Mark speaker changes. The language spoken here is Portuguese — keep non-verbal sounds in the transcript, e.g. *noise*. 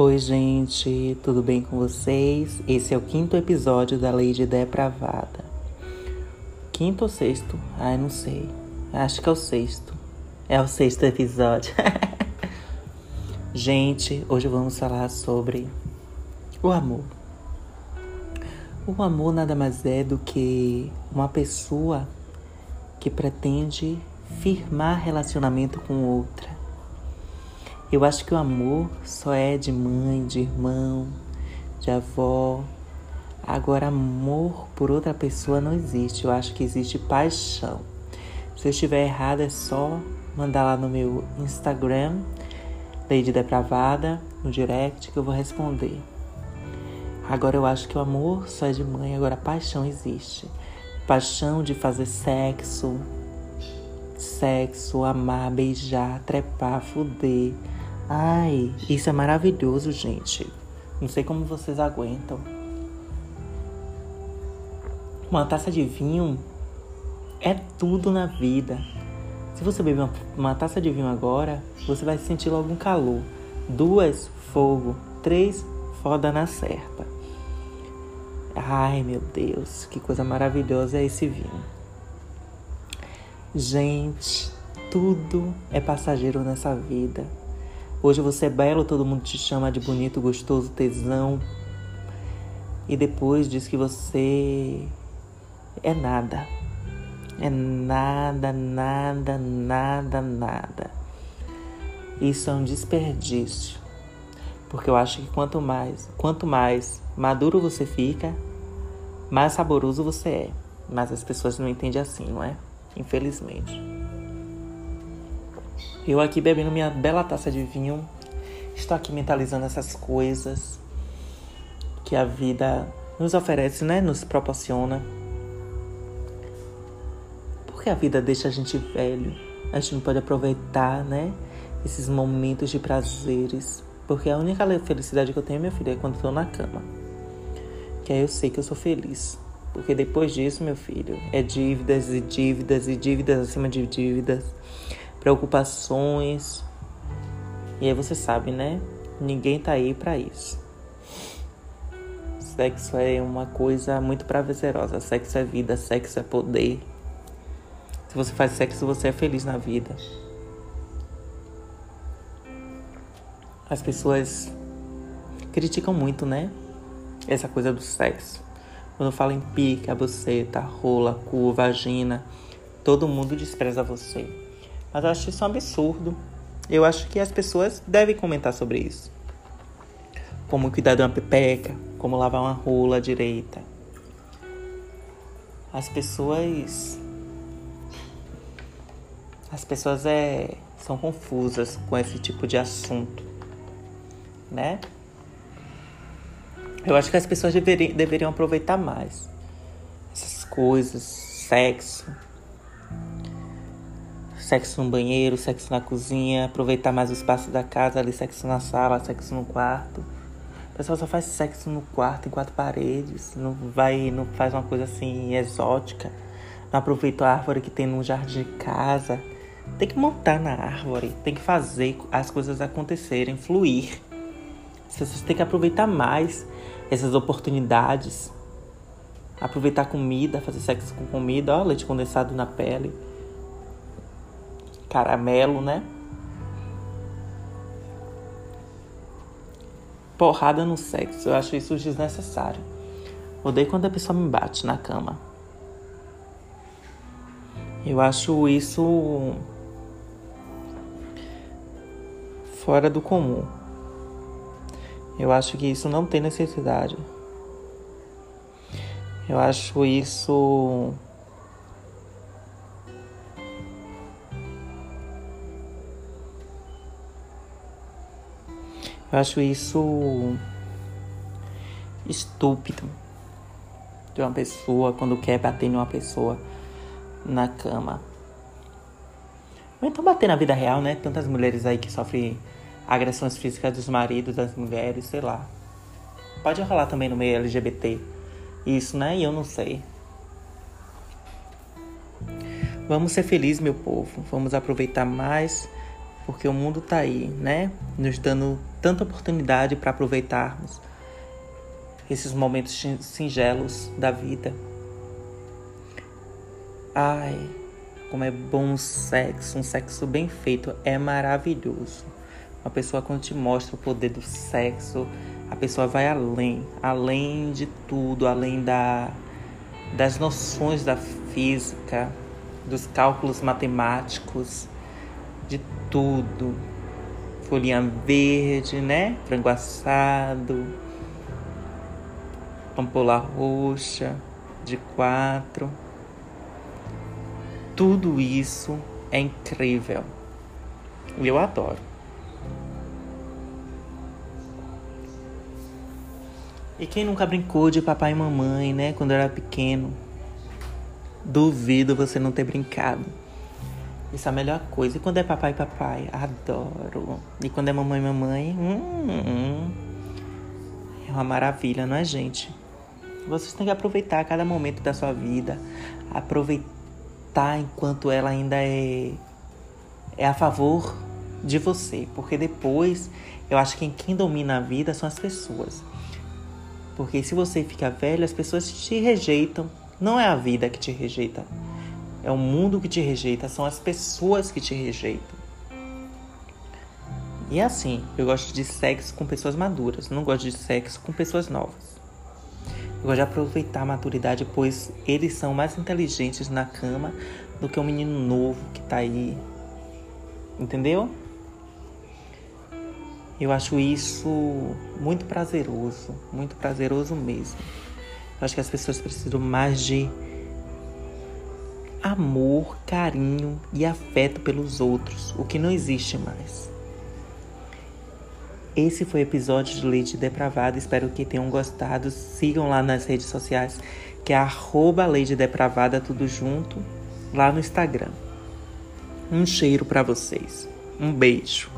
Speaker 1: Oi, gente, tudo bem com vocês? Esse é o quinto episódio da Lei de Depravada. Quinto ou sexto? Ai, não sei. Acho que é o sexto. É o sexto episódio. *laughs* gente, hoje vamos falar sobre o amor. O amor nada mais é do que uma pessoa que pretende firmar relacionamento com outra eu acho que o amor só é de mãe, de irmão, de avó. Agora, amor por outra pessoa não existe. Eu acho que existe paixão. Se eu estiver errado, é só mandar lá no meu Instagram, Lady Depravada, no direct, que eu vou responder. Agora, eu acho que o amor só é de mãe. Agora, paixão existe. Paixão de fazer sexo, sexo, amar, beijar, trepar, fuder Ai, isso é maravilhoso, gente. Não sei como vocês aguentam. Uma taça de vinho é tudo na vida. Se você beber uma, uma taça de vinho agora, você vai sentir logo um calor. Duas, fogo. Três, foda na certa. Ai, meu Deus, que coisa maravilhosa é esse vinho. Gente, tudo é passageiro nessa vida. Hoje você é belo, todo mundo te chama de bonito, gostoso, tesão. E depois diz que você é nada. É nada, nada, nada, nada. Isso é um desperdício. Porque eu acho que quanto mais, quanto mais maduro você fica, mais saboroso você é. Mas as pessoas não entendem assim, não é? Infelizmente. Eu aqui bebendo minha bela taça de vinho, estou aqui mentalizando essas coisas que a vida nos oferece, né? Nos proporciona. Porque a vida deixa a gente velho. A gente não pode aproveitar, né? Esses momentos de prazeres. Porque a única felicidade que eu tenho, minha filha, é quando estou na cama. Que aí eu sei que eu sou feliz. Porque depois disso, meu filho, é dívidas e dívidas e dívidas acima de dívidas preocupações. E aí você sabe, né? Ninguém tá aí para isso. Sexo é uma coisa muito prazerosa. Sexo é vida, sexo é poder. Se você faz sexo, você é feliz na vida. As pessoas criticam muito, né? Essa coisa do sexo. Quando fala em pica, buceta, rola, cu, vagina, todo mundo despreza você. Mas eu acho isso um absurdo. Eu acho que as pessoas devem comentar sobre isso. Como cuidar de uma pepeca, como lavar uma rola direita. As pessoas. As pessoas é, são confusas com esse tipo de assunto, né? Eu acho que as pessoas deveriam, deveriam aproveitar mais essas coisas, sexo, sexo no banheiro, sexo na cozinha, aproveitar mais o espaço da casa, ali sexo na sala, sexo no quarto. O pessoal só faz sexo no quarto, em quatro paredes, não vai, não faz uma coisa assim exótica, não aproveita a árvore que tem no jardim de casa. Tem que montar na árvore, tem que fazer as coisas acontecerem, fluir. Pessoas têm que aproveitar mais essas oportunidades. Aproveitar comida, fazer sexo com comida, ó, leite condensado na pele caramelo, né? Porrada no sexo, eu acho isso desnecessário. Odeio quando a pessoa me bate na cama. Eu acho isso fora do comum. Eu acho que isso não tem necessidade. Eu acho isso Eu acho isso estúpido de uma pessoa quando quer bater em uma pessoa na cama. Ou então bater na vida real, né? Tantas mulheres aí que sofrem agressões físicas dos maridos, das mulheres, sei lá. Pode rolar também no meio LGBT. Isso, né? E eu não sei. Vamos ser felizes, meu povo. Vamos aproveitar mais porque o mundo tá aí, né? Nos dando tanta oportunidade para aproveitarmos esses momentos singelos da vida. Ai, como é bom o sexo, um sexo bem feito é maravilhoso. Uma pessoa quando te mostra o poder do sexo, a pessoa vai além, além de tudo, além da, das noções da física, dos cálculos matemáticos, de tudo. Folhinha verde, né? Frango assado, ampola roxa de quatro. Tudo isso é incrível. E eu adoro. E quem nunca brincou de papai e mamãe, né? Quando era pequeno. Duvido você não ter brincado. Isso é a melhor coisa. E quando é papai papai? Adoro. E quando é mamãe mamãe? Hum, hum. É uma maravilha, não é, gente? Vocês têm que aproveitar cada momento da sua vida. Aproveitar enquanto ela ainda é, é a favor de você. Porque depois, eu acho que quem domina a vida são as pessoas. Porque se você fica velho, as pessoas te rejeitam. Não é a vida que te rejeita. É o mundo que te rejeita, são as pessoas que te rejeitam. E é assim, eu gosto de sexo com pessoas maduras, não gosto de sexo com pessoas novas. Eu gosto de aproveitar a maturidade, pois eles são mais inteligentes na cama do que um menino novo que tá aí. Entendeu? Eu acho isso muito prazeroso, muito prazeroso mesmo. Eu acho que as pessoas precisam mais de amor, carinho e afeto pelos outros, o que não existe mais. Esse foi o episódio de Leite Depravada. Espero que tenham gostado. Sigam lá nas redes sociais, que é arroba Leite Depravada, tudo junto, lá no Instagram. Um cheiro para vocês. Um beijo.